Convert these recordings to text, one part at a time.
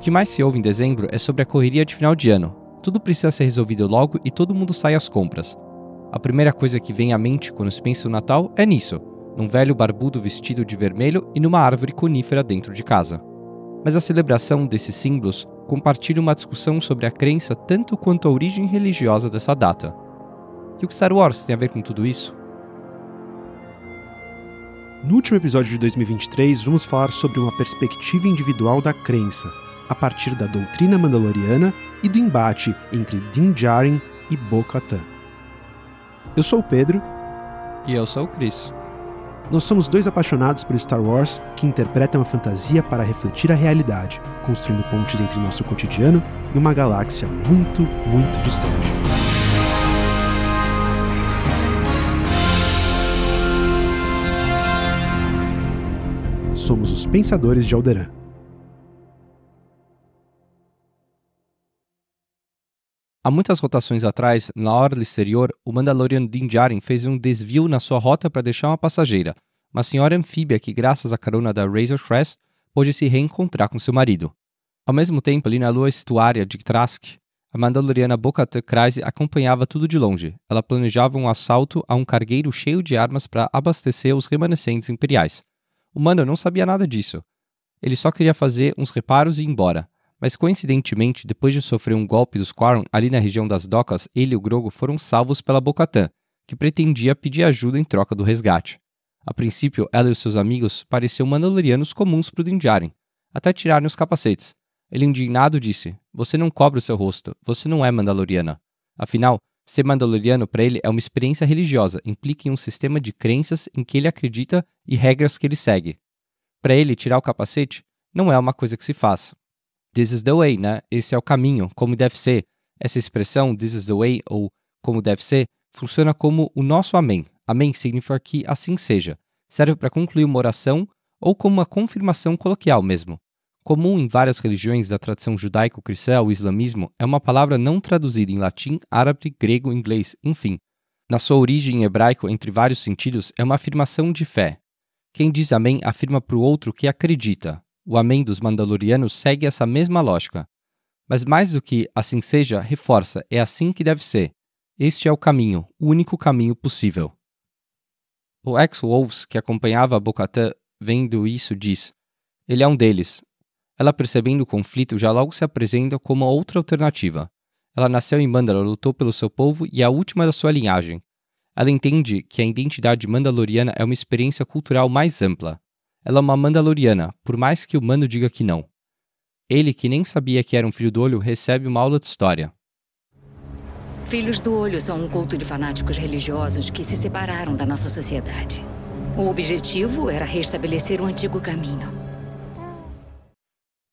Que mais se ouve em dezembro é sobre a correria de final de ano. Tudo precisa ser resolvido logo e todo mundo sai às compras. A primeira coisa que vem à mente quando se pensa no Natal é nisso: num velho barbudo vestido de vermelho e numa árvore conífera dentro de casa. Mas a celebração desses símbolos compartilha uma discussão sobre a crença tanto quanto a origem religiosa dessa data. E o que Star Wars tem a ver com tudo isso? No último episódio de 2023, vamos falar sobre uma perspectiva individual da crença, a partir da doutrina mandaloriana e do embate entre Din Djarin e Bo-Katan. Eu sou o Pedro. E eu sou o Chris. Nós somos dois apaixonados por Star Wars que interpretam a fantasia para refletir a realidade, construindo pontes entre nosso cotidiano e uma galáxia muito, muito distante. Somos os Pensadores de Alderan. Há muitas rotações atrás, na orla exterior, o Mandalorian Din Djarin fez um desvio na sua rota para deixar uma passageira, uma senhora anfíbia que, graças à carona da Razor Crest, pôde se reencontrar com seu marido. Ao mesmo tempo, ali na lua estuária de Trask, a Mandaloriana Bo-Katan acompanhava tudo de longe. Ela planejava um assalto a um cargueiro cheio de armas para abastecer os remanescentes imperiais. O Mando não sabia nada disso. Ele só queria fazer uns reparos e ir embora. Mas coincidentemente, depois de sofrer um golpe dos Quarren ali na região das docas, ele e o Grogo foram salvos pela Bocatã, que pretendia pedir ajuda em troca do resgate. A princípio, ela e seus amigos pareciam mandalorianos comuns para o Dinjarin, até tirarem os capacetes. Ele indignado disse: Você não cobre o seu rosto, você não é mandaloriana. Afinal, ser mandaloriano para ele é uma experiência religiosa, implica em um sistema de crenças em que ele acredita e regras que ele segue. Para ele, tirar o capacete não é uma coisa que se faz, This is the way, né? Esse é o caminho, como deve ser. Essa expressão, this is the way, ou como deve ser, funciona como o nosso amém. Amém significa que assim seja. Serve para concluir uma oração ou como uma confirmação coloquial mesmo. Comum em várias religiões da tradição judaico-cristã ou islamismo, é uma palavra não traduzida em latim, árabe, grego, inglês, enfim. Na sua origem em hebraico, entre vários sentidos, é uma afirmação de fé. Quem diz amém afirma para o outro que acredita, o Amém dos Mandalorianos segue essa mesma lógica. Mas mais do que assim seja, reforça, é assim que deve ser. Este é o caminho, o único caminho possível. O ex-Wolves, que acompanhava Bocatã vendo isso, diz: Ele é um deles. Ela, percebendo o conflito, já logo se apresenta como outra alternativa. Ela nasceu em Mandalor, lutou pelo seu povo e é a última da sua linhagem. Ela entende que a identidade mandaloriana é uma experiência cultural mais ampla. Ela é uma Mandaloriana, por mais que o Mando diga que não. Ele, que nem sabia que era um filho do olho, recebe uma aula de história. Filhos do Olho são um culto de fanáticos religiosos que se separaram da nossa sociedade. O objetivo era restabelecer o antigo caminho.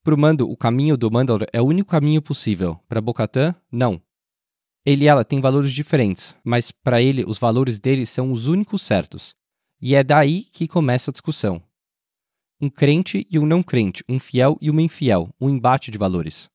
Para o Mando, o caminho do Mandalor é o único caminho possível. Para Bocatã, não. Ele e ela têm valores diferentes, mas para ele os valores dele são os únicos certos. E é daí que começa a discussão um crente e um não crente, um fiel e uma infiel, um embate de valores.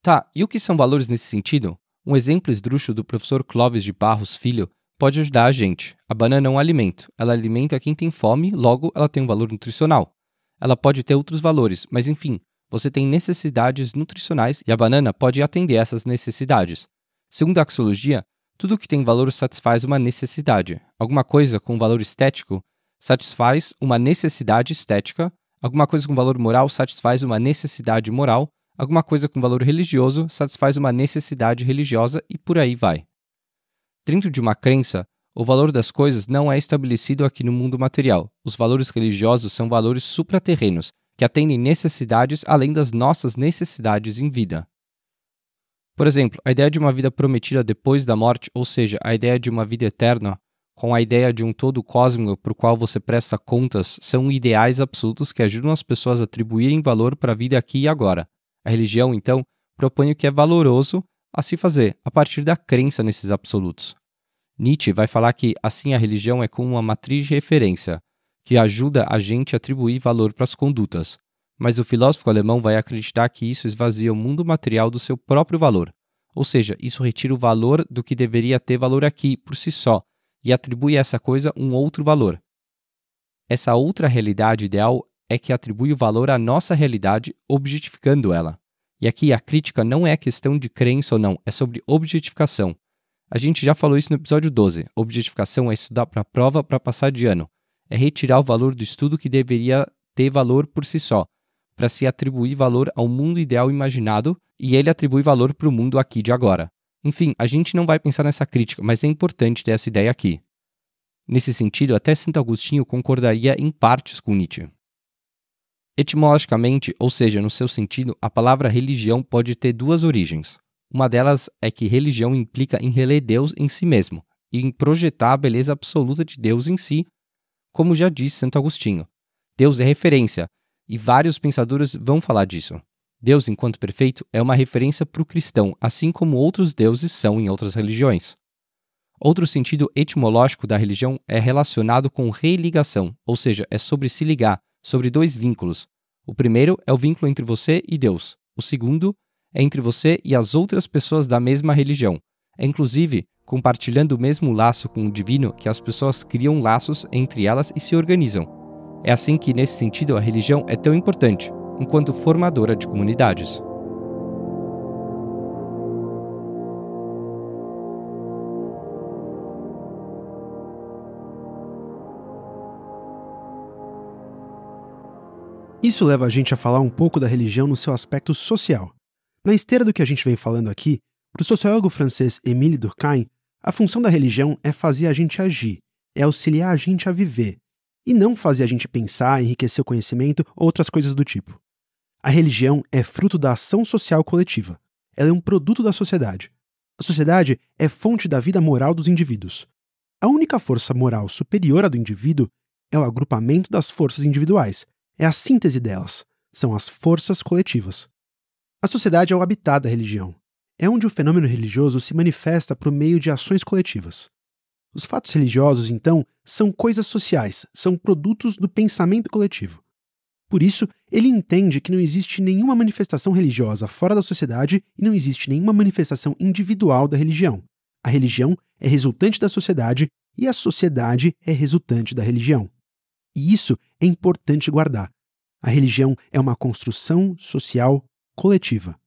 Tá, e o que são valores nesse sentido? Um exemplo esdrúxulo do professor Clóvis de Barros Filho pode ajudar a gente. A banana é um alimento. Ela alimenta quem tem fome, logo ela tem um valor nutricional. Ela pode ter outros valores, mas enfim, você tem necessidades nutricionais e a banana pode atender essas necessidades. Segundo a axiologia, tudo que tem valor satisfaz uma necessidade. Alguma coisa com valor estético satisfaz uma necessidade estética, alguma coisa com valor moral satisfaz uma necessidade moral, alguma coisa com valor religioso satisfaz uma necessidade religiosa e por aí vai. Dentro de uma crença, o valor das coisas não é estabelecido aqui no mundo material. Os valores religiosos são valores supraterrenos, que atendem necessidades além das nossas necessidades em vida. Por exemplo, a ideia de uma vida prometida depois da morte, ou seja, a ideia de uma vida eterna, com a ideia de um todo cósmico para o qual você presta contas, são ideais absolutos que ajudam as pessoas a atribuírem valor para a vida aqui e agora. A religião, então, propõe o que é valoroso a se fazer a partir da crença nesses absolutos. Nietzsche vai falar que assim a religião é como uma matriz de referência, que ajuda a gente a atribuir valor para as condutas. Mas o filósofo alemão vai acreditar que isso esvazia o mundo material do seu próprio valor. Ou seja, isso retira o valor do que deveria ter valor aqui por si só, e atribui a essa coisa um outro valor. Essa outra realidade ideal é que atribui o valor à nossa realidade, objetificando ela. E aqui a crítica não é questão de crença ou não, é sobre objetificação. A gente já falou isso no episódio 12. Objetificação é estudar para prova para passar de ano. É retirar o valor do estudo que deveria ter valor por si só, para se atribuir valor ao mundo ideal imaginado e ele atribui valor para o mundo aqui de agora. Enfim, a gente não vai pensar nessa crítica, mas é importante ter essa ideia aqui. Nesse sentido, até Santo Agostinho concordaria em partes com Nietzsche. Etimologicamente, ou seja, no seu sentido, a palavra religião pode ter duas origens. Uma delas é que religião implica em reler Deus em si mesmo e em projetar a beleza absoluta de Deus em si, como já disse Santo Agostinho. Deus é referência, e vários pensadores vão falar disso. Deus, enquanto perfeito, é uma referência para o cristão, assim como outros deuses são em outras religiões. Outro sentido etimológico da religião é relacionado com religação, ou seja, é sobre se ligar, sobre dois vínculos. O primeiro é o vínculo entre você e Deus. O segundo é entre você e as outras pessoas da mesma religião. É inclusive compartilhando o mesmo laço com o divino que as pessoas criam laços entre elas e se organizam. É assim que, nesse sentido, a religião é tão importante, enquanto formadora de comunidades. Isso leva a gente a falar um pouco da religião no seu aspecto social. Na esteira do que a gente vem falando aqui, para o sociólogo francês Émile Durkheim, a função da religião é fazer a gente agir, é auxiliar a gente a viver, e não fazer a gente pensar, enriquecer o conhecimento ou outras coisas do tipo. A religião é fruto da ação social coletiva. Ela é um produto da sociedade. A sociedade é fonte da vida moral dos indivíduos. A única força moral superior à do indivíduo é o agrupamento das forças individuais, é a síntese delas, são as forças coletivas. A sociedade é o habitat da religião. É onde o fenômeno religioso se manifesta por meio de ações coletivas. Os fatos religiosos, então, são coisas sociais, são produtos do pensamento coletivo. Por isso, ele entende que não existe nenhuma manifestação religiosa fora da sociedade e não existe nenhuma manifestação individual da religião. A religião é resultante da sociedade e a sociedade é resultante da religião. E isso é importante guardar. A religião é uma construção social coletiva.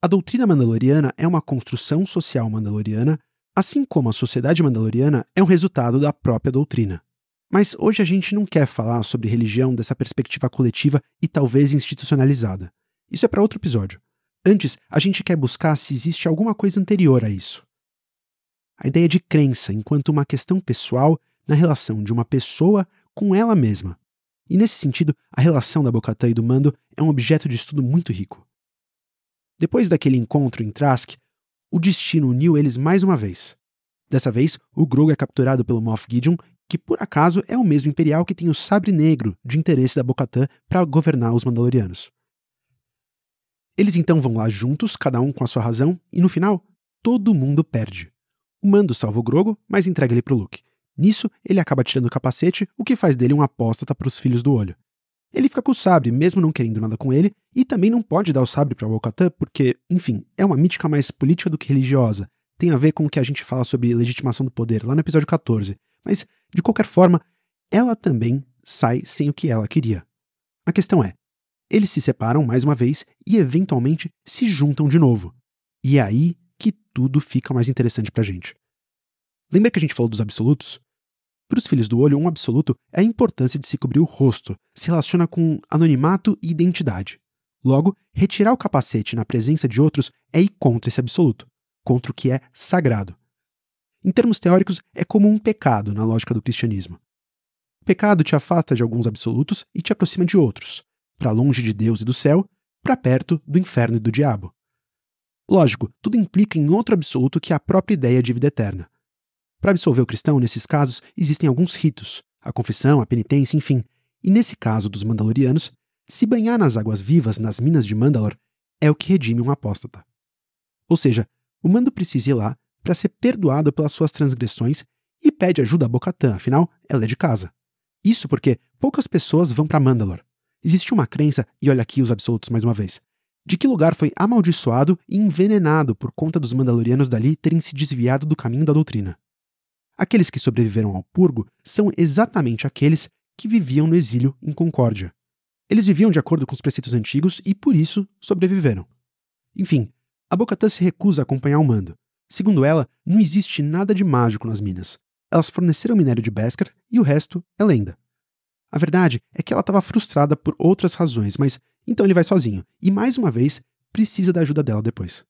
A doutrina mandaloriana é uma construção social mandaloriana, assim como a sociedade mandaloriana é um resultado da própria doutrina. Mas hoje a gente não quer falar sobre religião dessa perspectiva coletiva e talvez institucionalizada. Isso é para outro episódio. Antes, a gente quer buscar se existe alguma coisa anterior a isso. A ideia de crença enquanto uma questão pessoal na relação de uma pessoa com ela mesma. E nesse sentido, a relação da Bocatã e do Mando é um objeto de estudo muito rico. Depois daquele encontro em Trask, o destino uniu eles mais uma vez. Dessa vez, o Grogu é capturado pelo Moff Gideon, que por acaso é o mesmo imperial que tem o sabre negro de interesse da Bocatã para governar os Mandalorianos. Eles então vão lá juntos, cada um com a sua razão, e no final, todo mundo perde. O Mando salva o Grogo, mas entrega ele pro Luke. Nisso, ele acaba tirando o capacete, o que faz dele um apóstata para os filhos do olho. Ele fica com o sabre, mesmo não querendo nada com ele, e também não pode dar o sabre para Bo-Katan porque, enfim, é uma mítica mais política do que religiosa. Tem a ver com o que a gente fala sobre legitimação do poder lá no episódio 14. Mas, de qualquer forma, ela também sai sem o que ela queria. A questão é: eles se separam mais uma vez e eventualmente se juntam de novo. E é aí que tudo fica mais interessante pra gente. Lembra que a gente falou dos absolutos? Para os filhos do olho, um absoluto é a importância de se cobrir o rosto, se relaciona com anonimato e identidade. Logo, retirar o capacete na presença de outros é ir contra esse absoluto, contra o que é sagrado. Em termos teóricos, é como um pecado na lógica do cristianismo. O pecado te afasta de alguns absolutos e te aproxima de outros, para longe de Deus e do céu, para perto do inferno e do diabo. Lógico, tudo implica em outro absoluto que é a própria ideia de vida eterna. Para absolver o cristão, nesses casos, existem alguns ritos, a confissão, a penitência, enfim. E nesse caso dos Mandalorianos, se banhar nas águas vivas nas minas de Mandalor é o que redime um apóstata. Ou seja, o Mando precisa ir lá para ser perdoado pelas suas transgressões e pede ajuda a Bocatã, afinal, ela é de casa. Isso porque poucas pessoas vão para Mandalor. Existe uma crença, e olha aqui os absolutos mais uma vez, de que lugar foi amaldiçoado e envenenado por conta dos Mandalorianos dali terem se desviado do caminho da doutrina. Aqueles que sobreviveram ao purgo são exatamente aqueles que viviam no exílio em Concórdia. Eles viviam de acordo com os preceitos antigos e, por isso, sobreviveram. Enfim, a Bocatã se recusa a acompanhar o mando. Segundo ela, não existe nada de mágico nas minas. Elas forneceram minério de Beskar e o resto é lenda. A verdade é que ela estava frustrada por outras razões, mas então ele vai sozinho e, mais uma vez, precisa da ajuda dela depois.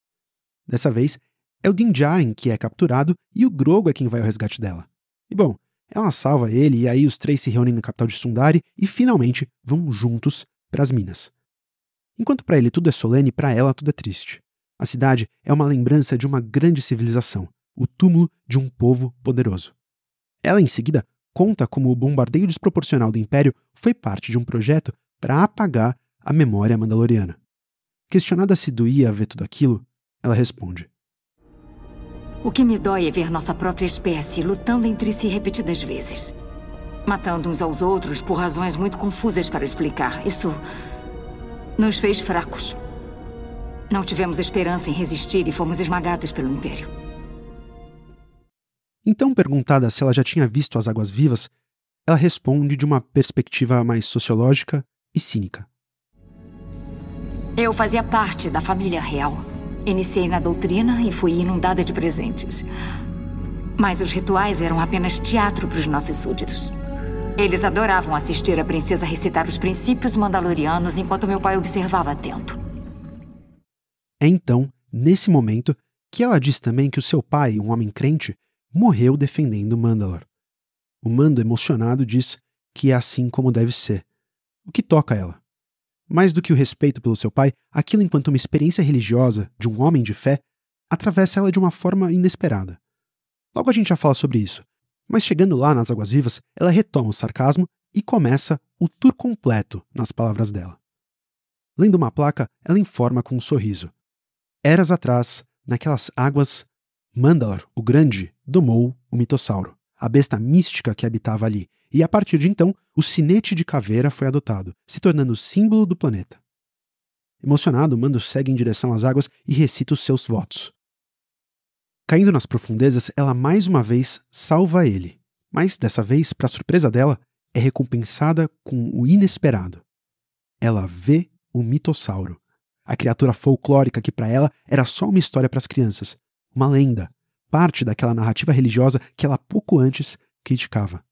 Dessa vez, é o Din Djarin que é capturado e o Grogo é quem vai ao resgate dela. E bom, ela salva ele e aí os três se reúnem na capital de Sundari e finalmente vão juntos para as minas. Enquanto para ele tudo é solene, para ela tudo é triste. A cidade é uma lembrança de uma grande civilização, o túmulo de um povo poderoso. Ela, em seguida, conta como o bombardeio desproporcional do Império foi parte de um projeto para apagar a memória mandaloriana. Questionada se doía ver tudo aquilo, ela responde: O que me dói é ver nossa própria espécie lutando entre si repetidas vezes. Matando uns aos outros por razões muito confusas para explicar. Isso nos fez fracos. Não tivemos esperança em resistir e fomos esmagados pelo Império. Então, perguntada se ela já tinha visto as águas vivas, ela responde de uma perspectiva mais sociológica e cínica. Eu fazia parte da família real. Iniciei na doutrina e fui inundada de presentes. Mas os rituais eram apenas teatro para os nossos súditos. Eles adoravam assistir a princesa recitar os princípios mandalorianos enquanto meu pai observava atento. É então, nesse momento, que ela diz também que o seu pai, um homem crente, morreu defendendo Mandalor. O Mando, emocionado, diz que é assim como deve ser, o que toca ela. Mais do que o respeito pelo seu pai, aquilo enquanto uma experiência religiosa de um homem de fé atravessa ela de uma forma inesperada. Logo a gente já fala sobre isso, mas chegando lá nas Águas Vivas, ela retoma o sarcasmo e começa o tour completo nas palavras dela. Lendo uma placa, ela informa com um sorriso. Eras atrás, naquelas águas, Mandalor, o Grande, domou o mitossauro, a besta mística que habitava ali, e a partir de então, o sinete de caveira foi adotado, se tornando símbolo do planeta. Emocionado, Mando segue em direção às águas e recita os seus votos. Caindo nas profundezas, ela mais uma vez salva ele, mas dessa vez, para surpresa dela, é recompensada com o inesperado. Ela vê o mitossauro, a criatura folclórica que para ela era só uma história para as crianças, uma lenda, parte daquela narrativa religiosa que ela pouco antes criticava.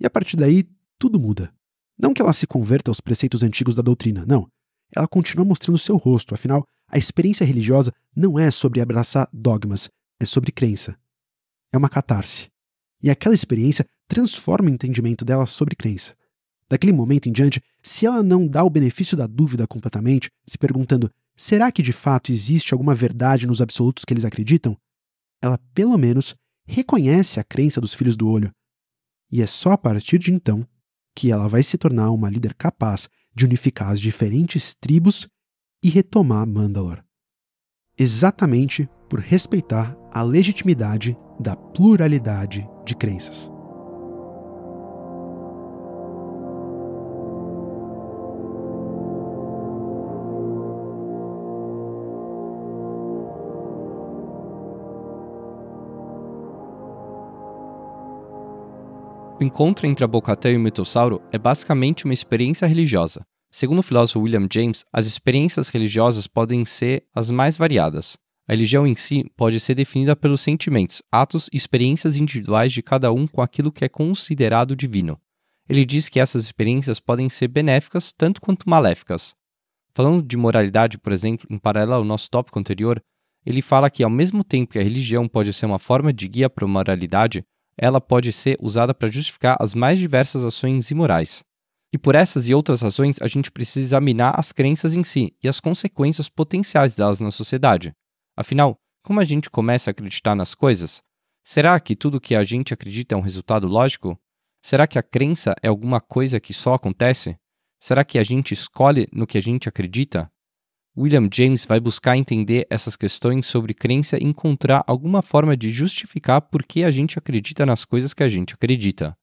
E a partir daí, tudo muda. Não que ela se converta aos preceitos antigos da doutrina, não. Ela continua mostrando seu rosto, afinal, a experiência religiosa não é sobre abraçar dogmas, é sobre crença. É uma catarse. E aquela experiência transforma o entendimento dela sobre crença. Daquele momento em diante, se ela não dá o benefício da dúvida completamente, se perguntando será que de fato existe alguma verdade nos absolutos que eles acreditam, ela pelo menos reconhece a crença dos filhos do olho. E é só a partir de então que ela vai se tornar uma líder capaz de unificar as diferentes tribos e retomar Mandalor. Exatamente por respeitar a legitimidade da pluralidade de crenças. O encontro entre a Bocatã e o mitossauro é basicamente uma experiência religiosa. Segundo o filósofo William James, as experiências religiosas podem ser as mais variadas. A religião em si pode ser definida pelos sentimentos, atos e experiências individuais de cada um com aquilo que é considerado divino. Ele diz que essas experiências podem ser benéficas tanto quanto maléficas. Falando de moralidade, por exemplo, em paralelo ao nosso tópico anterior, ele fala que, ao mesmo tempo que a religião pode ser uma forma de guia para a moralidade, ela pode ser usada para justificar as mais diversas ações imorais. E por essas e outras razões, a gente precisa examinar as crenças em si e as consequências potenciais delas na sociedade. Afinal, como a gente começa a acreditar nas coisas? Será que tudo que a gente acredita é um resultado lógico? Será que a crença é alguma coisa que só acontece? Será que a gente escolhe no que a gente acredita? William James vai buscar entender essas questões sobre crença e encontrar alguma forma de justificar por que a gente acredita nas coisas que a gente acredita.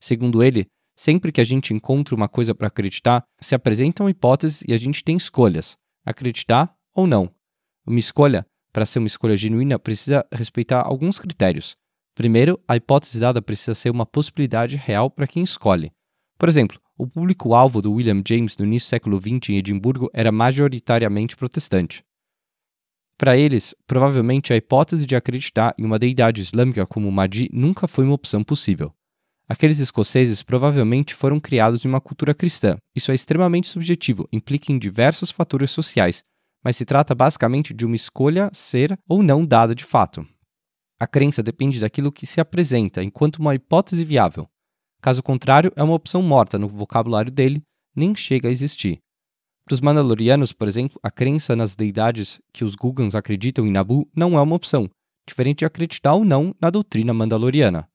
Segundo ele, sempre que a gente encontra uma coisa para acreditar, se apresentam hipóteses e a gente tem escolhas: acreditar ou não. Uma escolha, para ser uma escolha genuína, precisa respeitar alguns critérios. Primeiro, a hipótese dada precisa ser uma possibilidade real para quem escolhe. Por exemplo, o público-alvo do William James no início do século XX em Edimburgo era majoritariamente protestante. Para eles, provavelmente a hipótese de acreditar em uma deidade islâmica como Mahdi nunca foi uma opção possível. Aqueles escoceses provavelmente foram criados em uma cultura cristã. Isso é extremamente subjetivo, implica em diversos fatores sociais, mas se trata basicamente de uma escolha ser ou não dada de fato. A crença depende daquilo que se apresenta enquanto uma hipótese viável. Caso contrário, é uma opção morta no vocabulário dele, nem chega a existir. Para os Mandalorianos, por exemplo, a crença nas deidades que os Gugans acreditam em Nabu não é uma opção, diferente de acreditar ou não na doutrina mandaloriana.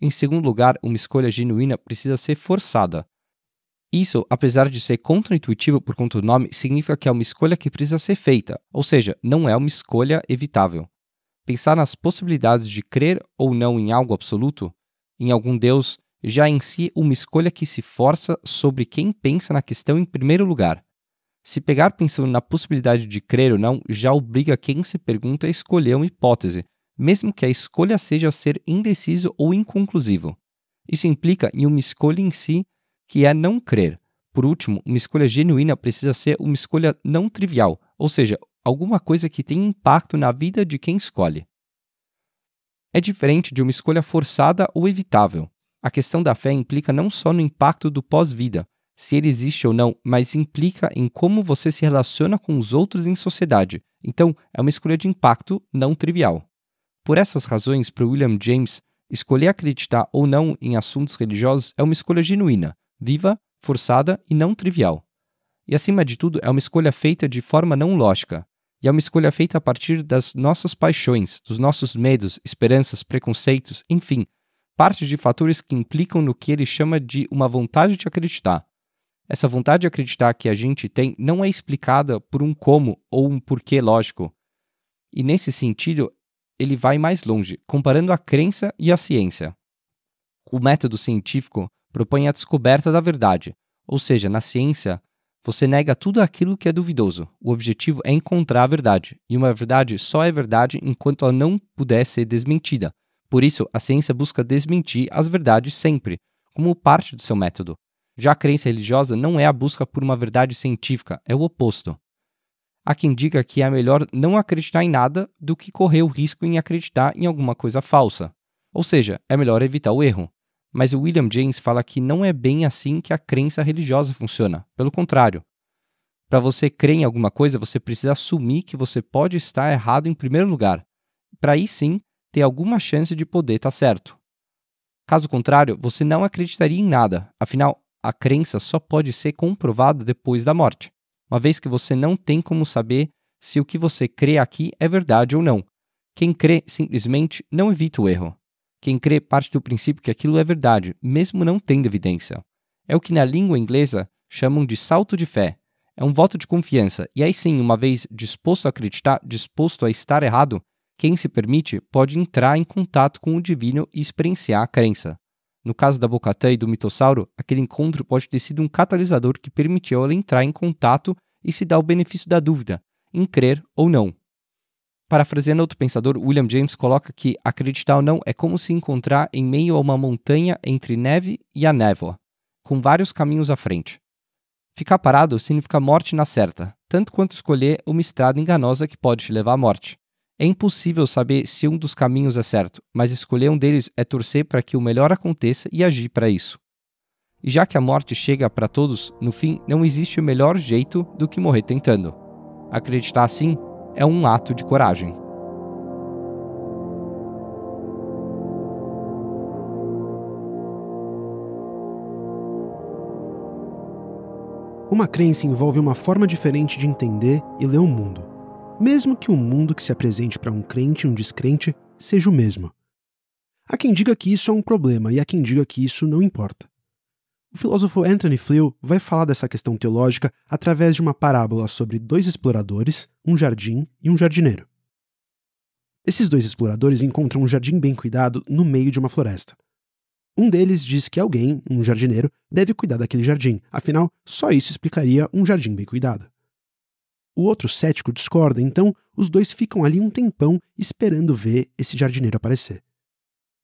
Em segundo lugar, uma escolha genuína precisa ser forçada. Isso, apesar de ser contraintuitivo por conta do nome, significa que é uma escolha que precisa ser feita, ou seja, não é uma escolha evitável. Pensar nas possibilidades de crer ou não em algo absoluto, em algum Deus, já em si uma escolha que se força sobre quem pensa na questão em primeiro lugar. Se pegar pensando na possibilidade de crer ou não, já obriga quem se pergunta a escolher uma hipótese, mesmo que a escolha seja ser indeciso ou inconclusivo. Isso implica em uma escolha em si, que é não crer. Por último, uma escolha genuína precisa ser uma escolha não trivial, ou seja, alguma coisa que tenha impacto na vida de quem escolhe. É diferente de uma escolha forçada ou evitável. A questão da fé implica não só no impacto do pós-vida, se ele existe ou não, mas implica em como você se relaciona com os outros em sociedade. Então, é uma escolha de impacto não trivial. Por essas razões, para William James, escolher acreditar ou não em assuntos religiosos é uma escolha genuína, viva, forçada e não trivial. E acima de tudo, é uma escolha feita de forma não lógica. E é uma escolha feita a partir das nossas paixões, dos nossos medos, esperanças, preconceitos, enfim, parte de fatores que implicam no que ele chama de uma vontade de acreditar. Essa vontade de acreditar que a gente tem não é explicada por um como ou um porquê lógico. E nesse sentido, ele vai mais longe, comparando a crença e a ciência. O método científico propõe a descoberta da verdade, ou seja, na ciência, você nega tudo aquilo que é duvidoso. O objetivo é encontrar a verdade, e uma verdade só é verdade enquanto ela não puder ser desmentida. Por isso, a ciência busca desmentir as verdades sempre, como parte do seu método. Já a crença religiosa não é a busca por uma verdade científica, é o oposto. Há quem diga que é melhor não acreditar em nada do que correr o risco em acreditar em alguma coisa falsa. Ou seja, é melhor evitar o erro. Mas o William James fala que não é bem assim que a crença religiosa funciona. Pelo contrário. Para você crer em alguma coisa, você precisa assumir que você pode estar errado em primeiro lugar, para aí sim ter alguma chance de poder estar certo. Caso contrário, você não acreditaria em nada, afinal, a crença só pode ser comprovada depois da morte uma vez que você não tem como saber se o que você crê aqui é verdade ou não. Quem crê simplesmente não evita o erro. Quem crê parte do princípio que aquilo é verdade, mesmo não tendo evidência. É o que na língua inglesa chamam de salto de fé. É um voto de confiança, e aí sim, uma vez disposto a acreditar, disposto a estar errado, quem se permite pode entrar em contato com o divino e experienciar a crença. No caso da Bocatã e do mitossauro, aquele encontro pode ter sido um catalisador que permitiu ela entrar em contato e se dar o benefício da dúvida, em crer ou não. Parafraseando outro pensador, William James coloca que acreditar ou não é como se encontrar em meio a uma montanha entre neve e a névoa, com vários caminhos à frente. Ficar parado significa morte na certa, tanto quanto escolher uma estrada enganosa que pode te levar à morte. É impossível saber se um dos caminhos é certo, mas escolher um deles é torcer para que o melhor aconteça e agir para isso. E já que a morte chega para todos, no fim não existe melhor jeito do que morrer tentando. Acreditar assim é um ato de coragem. Uma crença envolve uma forma diferente de entender e ler o mundo mesmo que o mundo que se apresente para um crente e um descrente seja o mesmo. Há quem diga que isso é um problema e há quem diga que isso não importa. O filósofo Anthony Flew vai falar dessa questão teológica através de uma parábola sobre dois exploradores, um jardim e um jardineiro. Esses dois exploradores encontram um jardim bem cuidado no meio de uma floresta. Um deles diz que alguém, um jardineiro, deve cuidar daquele jardim, afinal, só isso explicaria um jardim bem cuidado. O outro cético discorda, então os dois ficam ali um tempão esperando ver esse jardineiro aparecer.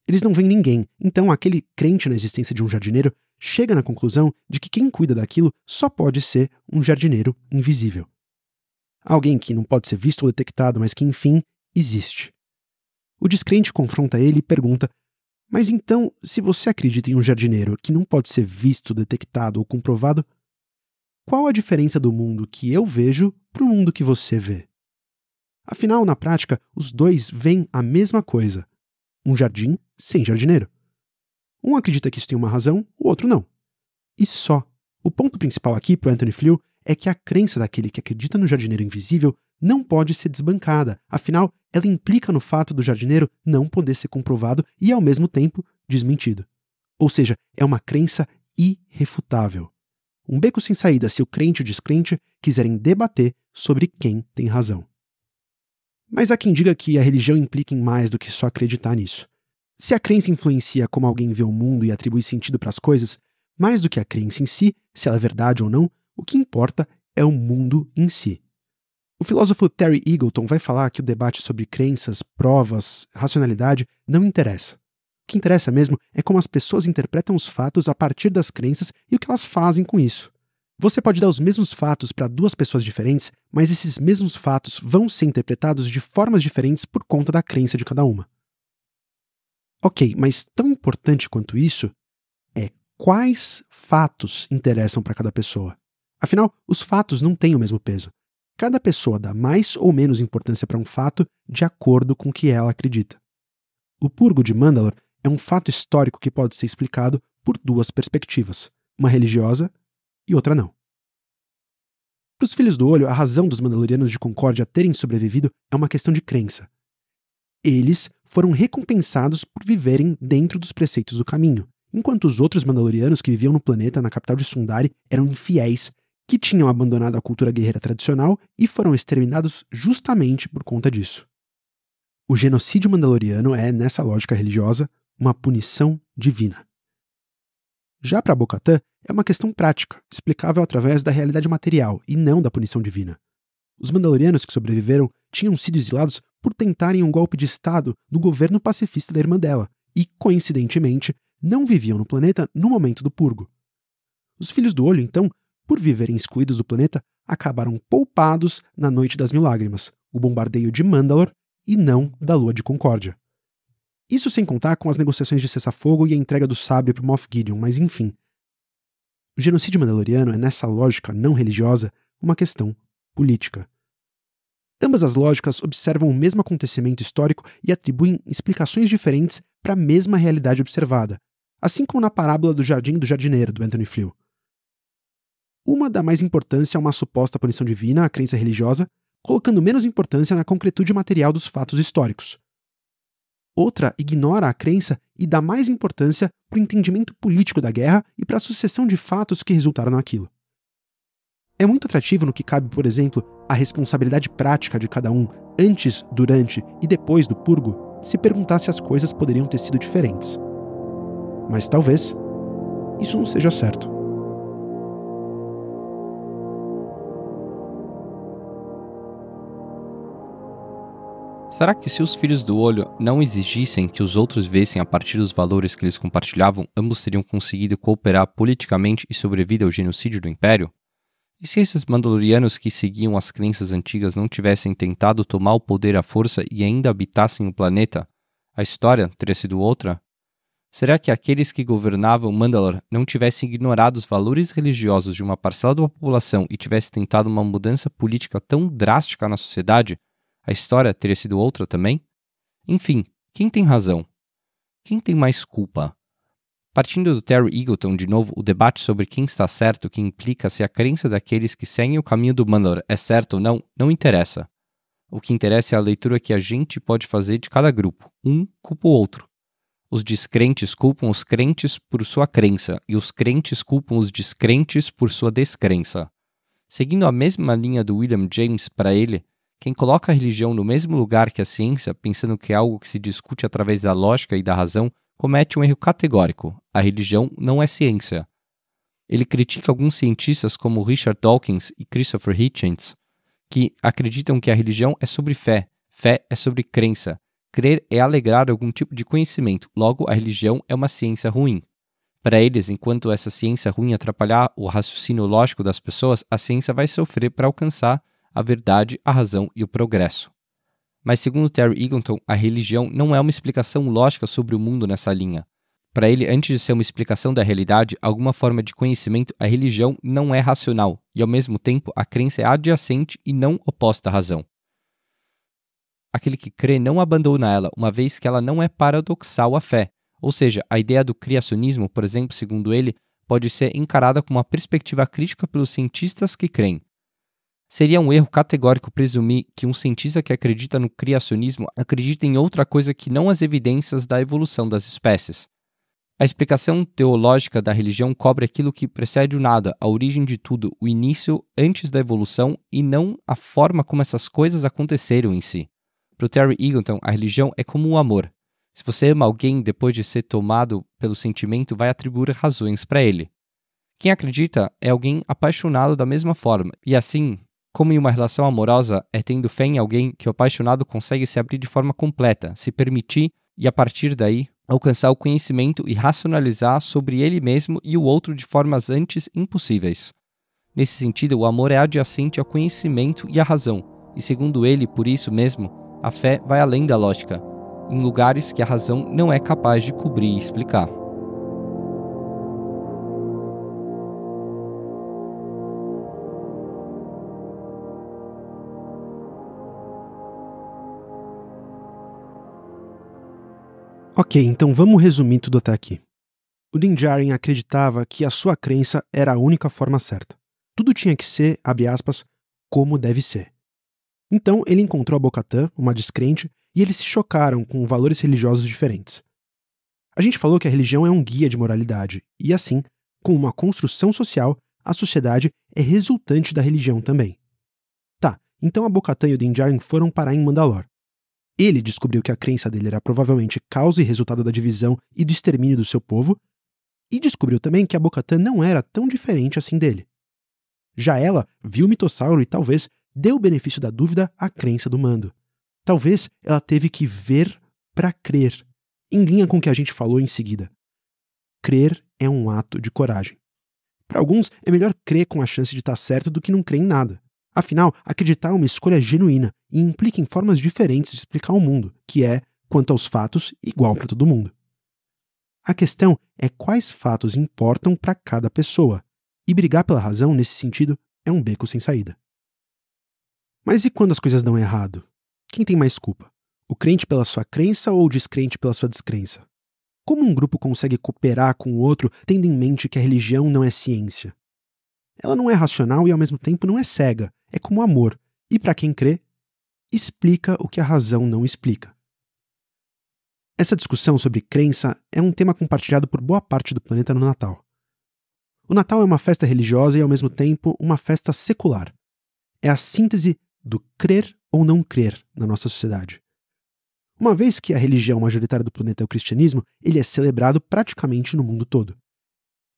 Eles não veem ninguém, então aquele crente na existência de um jardineiro chega na conclusão de que quem cuida daquilo só pode ser um jardineiro invisível. Alguém que não pode ser visto ou detectado, mas que, enfim, existe. O descrente confronta ele e pergunta: Mas então, se você acredita em um jardineiro que não pode ser visto, detectado ou comprovado, qual a diferença do mundo que eu vejo para o mundo que você vê? Afinal, na prática, os dois veem a mesma coisa: um jardim sem jardineiro. Um acredita que isso tem uma razão, o outro não. E só. O ponto principal aqui para Anthony Flew é que a crença daquele que acredita no jardineiro invisível não pode ser desbancada, afinal, ela implica no fato do jardineiro não poder ser comprovado e, ao mesmo tempo, desmentido. Ou seja, é uma crença irrefutável. Um beco sem saída se o crente e o descrente quiserem debater sobre quem tem razão. Mas há quem diga que a religião implica em mais do que só acreditar nisso. Se a crença influencia como alguém vê o mundo e atribui sentido para as coisas, mais do que a crença em si, se ela é verdade ou não, o que importa é o mundo em si. O filósofo Terry Eagleton vai falar que o debate sobre crenças, provas, racionalidade não interessa. O que interessa mesmo é como as pessoas interpretam os fatos a partir das crenças e o que elas fazem com isso. Você pode dar os mesmos fatos para duas pessoas diferentes, mas esses mesmos fatos vão ser interpretados de formas diferentes por conta da crença de cada uma. Ok, mas tão importante quanto isso é quais fatos interessam para cada pessoa. Afinal, os fatos não têm o mesmo peso. Cada pessoa dá mais ou menos importância para um fato de acordo com o que ela acredita. O purgo de Mandalor é um fato histórico que pode ser explicado por duas perspectivas, uma religiosa e outra não. Para os Filhos do Olho, a razão dos Mandalorianos de Concórdia terem sobrevivido é uma questão de crença. Eles foram recompensados por viverem dentro dos preceitos do caminho, enquanto os outros Mandalorianos que viviam no planeta na capital de Sundari eram infiéis, que tinham abandonado a cultura guerreira tradicional e foram exterminados justamente por conta disso. O genocídio mandaloriano é, nessa lógica religiosa, uma punição divina. Já para Bocatã, é uma questão prática, explicável através da realidade material e não da punição divina. Os Mandalorianos que sobreviveram tinham sido exilados por tentarem um golpe de Estado no governo pacifista da irmã dela e, coincidentemente, não viviam no planeta no momento do purgo. Os Filhos do Olho, então, por viverem excluídos do planeta, acabaram poupados na Noite das Mil Lágrimas, o bombardeio de Mandalor e não da Lua de Concórdia. Isso sem contar com as negociações de cessar-fogo e a entrega do sabre para Moff Gideon, mas enfim. O genocídio mandaloriano é, nessa lógica não religiosa, uma questão política. Ambas as lógicas observam o mesmo acontecimento histórico e atribuem explicações diferentes para a mesma realidade observada, assim como na parábola do jardim do jardineiro, do Anthony Flew. Uma dá mais importância a uma suposta punição divina, a crença religiosa, colocando menos importância na concretude material dos fatos históricos. Outra ignora a crença e dá mais importância para o entendimento político da guerra e para a sucessão de fatos que resultaram naquilo. É muito atrativo no que cabe, por exemplo, a responsabilidade prática de cada um antes, durante e depois do purgo, se perguntar se as coisas poderiam ter sido diferentes. Mas talvez isso não seja certo. Será que se os filhos do olho não exigissem que os outros vissem a partir dos valores que eles compartilhavam, ambos teriam conseguido cooperar politicamente e sobreviver ao genocídio do Império? E se esses Mandalorianos que seguiam as crenças antigas não tivessem tentado tomar o poder à força e ainda habitassem o planeta, a história teria sido outra? Será que aqueles que governavam Mandalor não tivessem ignorado os valores religiosos de uma parcela da população e tivessem tentado uma mudança política tão drástica na sociedade, a história teria sido outra também? Enfim, quem tem razão? Quem tem mais culpa? Partindo do Terry Eagleton, de novo, o debate sobre quem está certo, que implica se a crença daqueles que seguem o caminho do Mandalor é certa ou não, não interessa. O que interessa é a leitura que a gente pode fazer de cada grupo. Um culpa o outro. Os descrentes culpam os crentes por sua crença, e os crentes culpam os descrentes por sua descrença. Seguindo a mesma linha do William James para ele, quem coloca a religião no mesmo lugar que a ciência, pensando que é algo que se discute através da lógica e da razão, comete um erro categórico: a religião não é ciência. Ele critica alguns cientistas como Richard Dawkins e Christopher Hitchens, que acreditam que a religião é sobre fé, fé é sobre crença, crer é alegrar algum tipo de conhecimento, logo a religião é uma ciência ruim. Para eles, enquanto essa ciência ruim atrapalhar o raciocínio lógico das pessoas, a ciência vai sofrer para alcançar a verdade, a razão e o progresso. Mas, segundo Terry Eagleton, a religião não é uma explicação lógica sobre o mundo nessa linha. Para ele, antes de ser uma explicação da realidade, alguma forma de conhecimento, a religião não é racional, e ao mesmo tempo a crença é adjacente e não oposta à razão. Aquele que crê não abandona ela, uma vez que ela não é paradoxal à fé, ou seja, a ideia do criacionismo, por exemplo, segundo ele, pode ser encarada como uma perspectiva crítica pelos cientistas que creem. Seria um erro categórico presumir que um cientista que acredita no criacionismo acredita em outra coisa que não as evidências da evolução das espécies. A explicação teológica da religião cobre aquilo que precede o nada, a origem de tudo, o início antes da evolução e não a forma como essas coisas aconteceram em si. Para Terry Eagleton, a religião é como o amor. Se você ama alguém depois de ser tomado pelo sentimento, vai atribuir razões para ele. Quem acredita é alguém apaixonado da mesma forma, e assim, como em uma relação amorosa é tendo fé em alguém que o apaixonado consegue se abrir de forma completa, se permitir e a partir daí alcançar o conhecimento e racionalizar sobre ele mesmo e o outro de formas antes impossíveis. Nesse sentido, o amor é adjacente ao conhecimento e à razão, e segundo ele, por isso mesmo, a fé vai além da lógica, em lugares que a razão não é capaz de cobrir e explicar. Ok, então vamos resumir tudo até aqui. O Din Djarin acreditava que a sua crença era a única forma certa. Tudo tinha que ser, abre aspas, como deve ser. Então ele encontrou a Bocatã, uma descrente, e eles se chocaram com valores religiosos diferentes. A gente falou que a religião é um guia de moralidade, e assim, com uma construção social, a sociedade é resultante da religião também. Tá, então a Bocatã e o Din Djarin foram parar em Mandalor. Ele descobriu que a crença dele era provavelmente causa e resultado da divisão e do extermínio do seu povo, e descobriu também que a Bocatã não era tão diferente assim dele. Já ela viu o mitossauro e talvez deu o benefício da dúvida à crença do mando. Talvez ela teve que ver para crer, em linha com o que a gente falou em seguida. Crer é um ato de coragem. Para alguns, é melhor crer com a chance de estar tá certo do que não crer em nada. Afinal, acreditar é uma escolha genuína e implica em formas diferentes de explicar o mundo, que é, quanto aos fatos, igual para todo mundo. A questão é quais fatos importam para cada pessoa, e brigar pela razão nesse sentido é um beco sem saída. Mas e quando as coisas dão errado? Quem tem mais culpa? O crente pela sua crença ou o descrente pela sua descrença? Como um grupo consegue cooperar com o outro tendo em mente que a religião não é ciência? Ela não é racional e ao mesmo tempo não é cega, é como amor, e para quem crê, explica o que a razão não explica. Essa discussão sobre crença é um tema compartilhado por boa parte do planeta no Natal. O Natal é uma festa religiosa e ao mesmo tempo uma festa secular. É a síntese do crer ou não crer na nossa sociedade. Uma vez que a religião majoritária do planeta é o cristianismo, ele é celebrado praticamente no mundo todo.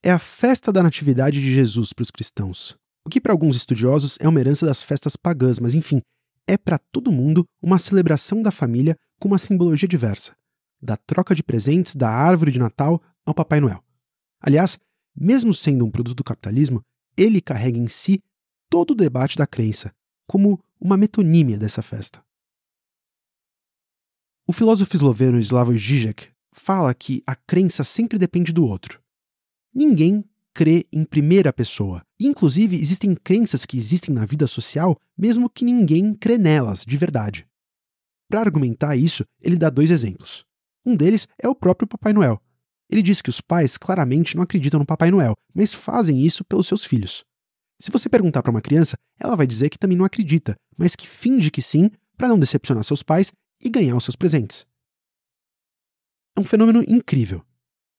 É a festa da Natividade de Jesus para os cristãos, o que para alguns estudiosos é uma herança das festas pagãs, mas enfim, é para todo mundo uma celebração da família com uma simbologia diversa, da troca de presentes da árvore de Natal ao Papai Noel. Aliás, mesmo sendo um produto do capitalismo, ele carrega em si todo o debate da crença, como uma metonímia dessa festa. O filósofo esloveno Slavoj Žižek fala que a crença sempre depende do outro. Ninguém crê em primeira pessoa. Inclusive, existem crenças que existem na vida social, mesmo que ninguém crê nelas de verdade. Para argumentar isso, ele dá dois exemplos. Um deles é o próprio Papai Noel. Ele diz que os pais claramente não acreditam no Papai Noel, mas fazem isso pelos seus filhos. Se você perguntar para uma criança, ela vai dizer que também não acredita, mas que finge que sim para não decepcionar seus pais e ganhar os seus presentes. É um fenômeno incrível.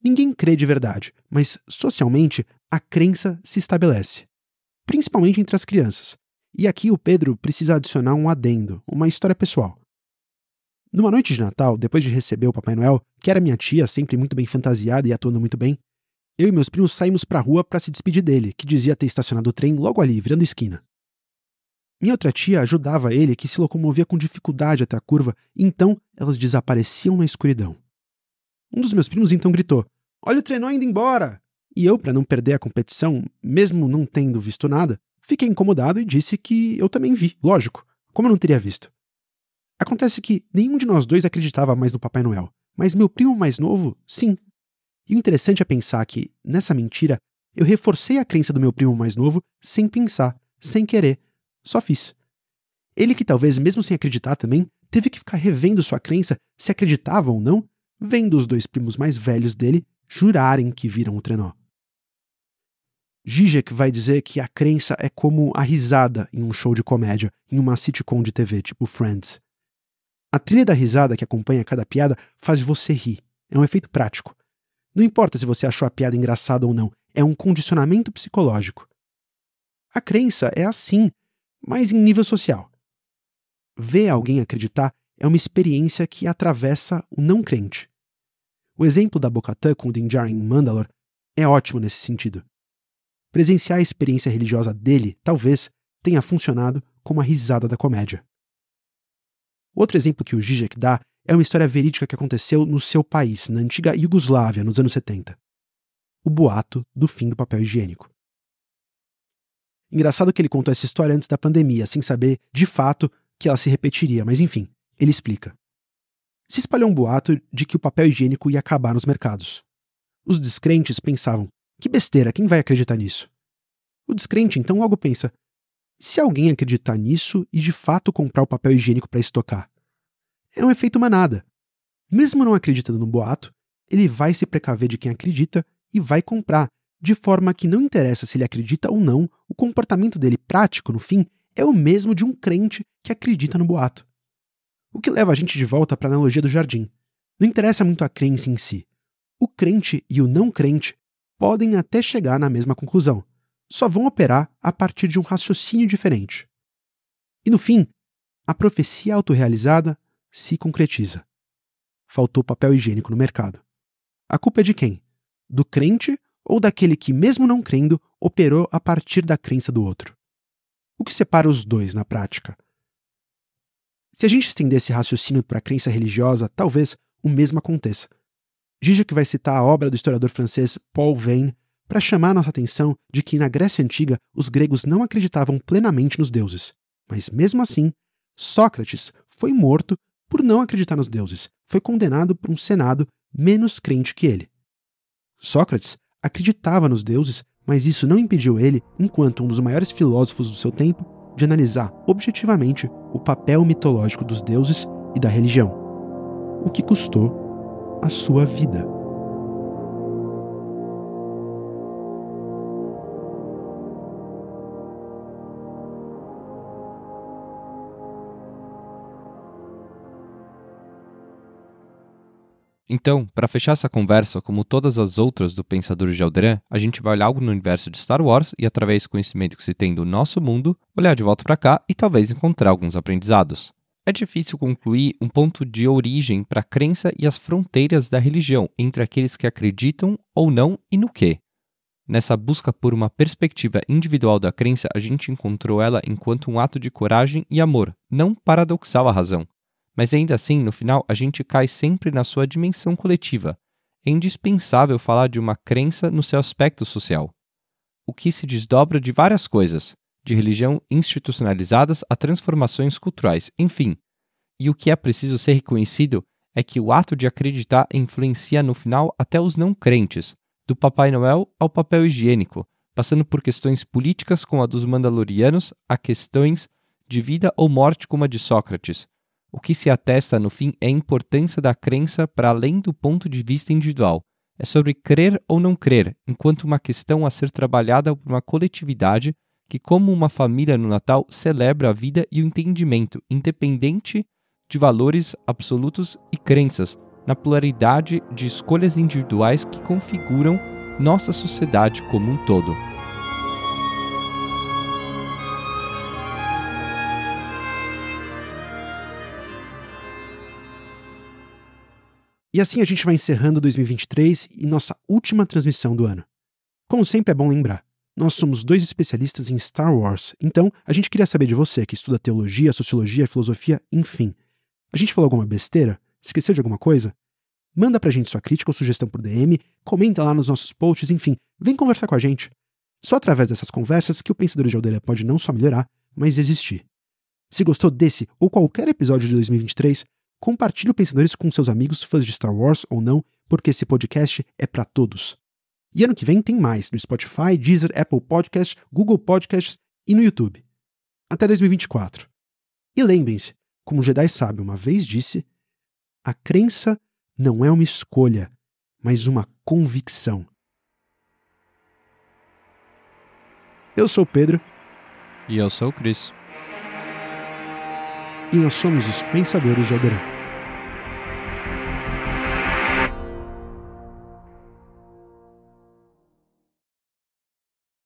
Ninguém crê de verdade, mas socialmente a crença se estabelece, principalmente entre as crianças. E aqui o Pedro precisa adicionar um adendo, uma história pessoal. Numa noite de Natal, depois de receber o Papai Noel, que era minha tia, sempre muito bem fantasiada e atuando muito bem, eu e meus primos saímos para a rua para se despedir dele, que dizia ter estacionado o trem logo ali, virando esquina. Minha outra tia ajudava ele, que se locomovia com dificuldade até a curva, então elas desapareciam na escuridão. Um dos meus primos então gritou: Olha o trenó indo embora! E eu, para não perder a competição, mesmo não tendo visto nada, fiquei incomodado e disse que eu também vi, lógico, como eu não teria visto. Acontece que nenhum de nós dois acreditava mais no Papai Noel, mas meu primo mais novo, sim. E o interessante é pensar que, nessa mentira, eu reforcei a crença do meu primo mais novo sem pensar, sem querer. Só fiz. Ele, que talvez mesmo sem acreditar também, teve que ficar revendo sua crença se acreditava ou não, vendo os dois primos mais velhos dele jurarem que viram o trenó. Zizek vai dizer que a crença é como a risada em um show de comédia, em uma sitcom de TV, tipo Friends. A trilha da risada que acompanha cada piada faz você rir. É um efeito prático. Não importa se você achou a piada engraçada ou não, é um condicionamento psicológico. A crença é assim, mas em nível social. Ver alguém acreditar é uma experiência que atravessa o não crente. O exemplo da Bocatã com o Dinjarin em Mandalor é ótimo nesse sentido. Presenciar a experiência religiosa dele, talvez, tenha funcionado como a risada da comédia. Outro exemplo que o Zizek dá é uma história verídica que aconteceu no seu país, na antiga Iugoslávia, nos anos 70. O boato do fim do papel higiênico. Engraçado que ele contou essa história antes da pandemia, sem saber, de fato, que ela se repetiria, mas enfim, ele explica. Se espalhou um boato de que o papel higiênico ia acabar nos mercados. Os descrentes pensavam: que besteira, quem vai acreditar nisso? O descrente então logo pensa: se alguém acreditar nisso e de fato comprar o papel higiênico para estocar? É um efeito manada. Mesmo não acreditando no boato, ele vai se precaver de quem acredita e vai comprar, de forma que não interessa se ele acredita ou não, o comportamento dele prático, no fim, é o mesmo de um crente que acredita no boato. O que leva a gente de volta para a analogia do jardim. Não interessa muito a crença em si. O crente e o não crente podem até chegar na mesma conclusão, só vão operar a partir de um raciocínio diferente. E no fim, a profecia autorrealizada se concretiza. Faltou papel higiênico no mercado. A culpa é de quem? Do crente ou daquele que, mesmo não crendo, operou a partir da crença do outro? O que separa os dois na prática? Se a gente estender esse raciocínio para a crença religiosa, talvez o mesmo aconteça. Zizek vai citar a obra do historiador francês Paul Veyne para chamar nossa atenção de que na Grécia Antiga os gregos não acreditavam plenamente nos deuses. Mas mesmo assim, Sócrates foi morto por não acreditar nos deuses, foi condenado por um senado menos crente que ele. Sócrates acreditava nos deuses, mas isso não impediu ele, enquanto um dos maiores filósofos do seu tempo, de analisar objetivamente o papel mitológico dos deuses e da religião, o que custou a sua vida. Então, para fechar essa conversa, como todas as outras do Pensador de Alderan, a gente vai olhar algo no universo de Star Wars e, através do conhecimento que se tem do nosso mundo, olhar de volta para cá e talvez encontrar alguns aprendizados. É difícil concluir um ponto de origem para a crença e as fronteiras da religião entre aqueles que acreditam ou não e no que. Nessa busca por uma perspectiva individual da crença, a gente encontrou ela enquanto um ato de coragem e amor, não paradoxal à razão. Mas ainda assim, no final, a gente cai sempre na sua dimensão coletiva. É indispensável falar de uma crença no seu aspecto social. O que se desdobra de várias coisas, de religião institucionalizadas a transformações culturais, enfim. E o que é preciso ser reconhecido é que o ato de acreditar influencia no final até os não crentes, do Papai Noel ao papel higiênico, passando por questões políticas como a dos Mandalorianos a questões de vida ou morte como a de Sócrates. O que se atesta, no fim, é a importância da crença para além do ponto de vista individual. É sobre crer ou não crer, enquanto uma questão a ser trabalhada por uma coletividade que, como uma família no Natal, celebra a vida e o entendimento, independente de valores absolutos e crenças, na pluralidade de escolhas individuais que configuram nossa sociedade como um todo. E assim a gente vai encerrando 2023 e nossa última transmissão do ano. Como sempre é bom lembrar, nós somos dois especialistas em Star Wars, então a gente queria saber de você que estuda teologia, sociologia, filosofia, enfim. A gente falou alguma besteira? Esqueceu de alguma coisa? Manda pra gente sua crítica ou sugestão por DM, comenta lá nos nossos posts, enfim, vem conversar com a gente. Só através dessas conversas que o Pensadores de Aldeia pode não só melhorar, mas existir. Se gostou desse ou qualquer episódio de 2023, compartilhe o Pensadores com seus amigos fãs de Star Wars ou não, porque esse podcast é para todos. E ano que vem tem mais no Spotify, Deezer, Apple Podcasts, Google Podcasts e no YouTube. Até 2024. E lembrem-se, como o Jedi sabe uma vez disse, a crença não é uma escolha, mas uma convicção. Eu sou o Pedro. E eu sou o Cris. E nós somos os Pensadores de Alderan.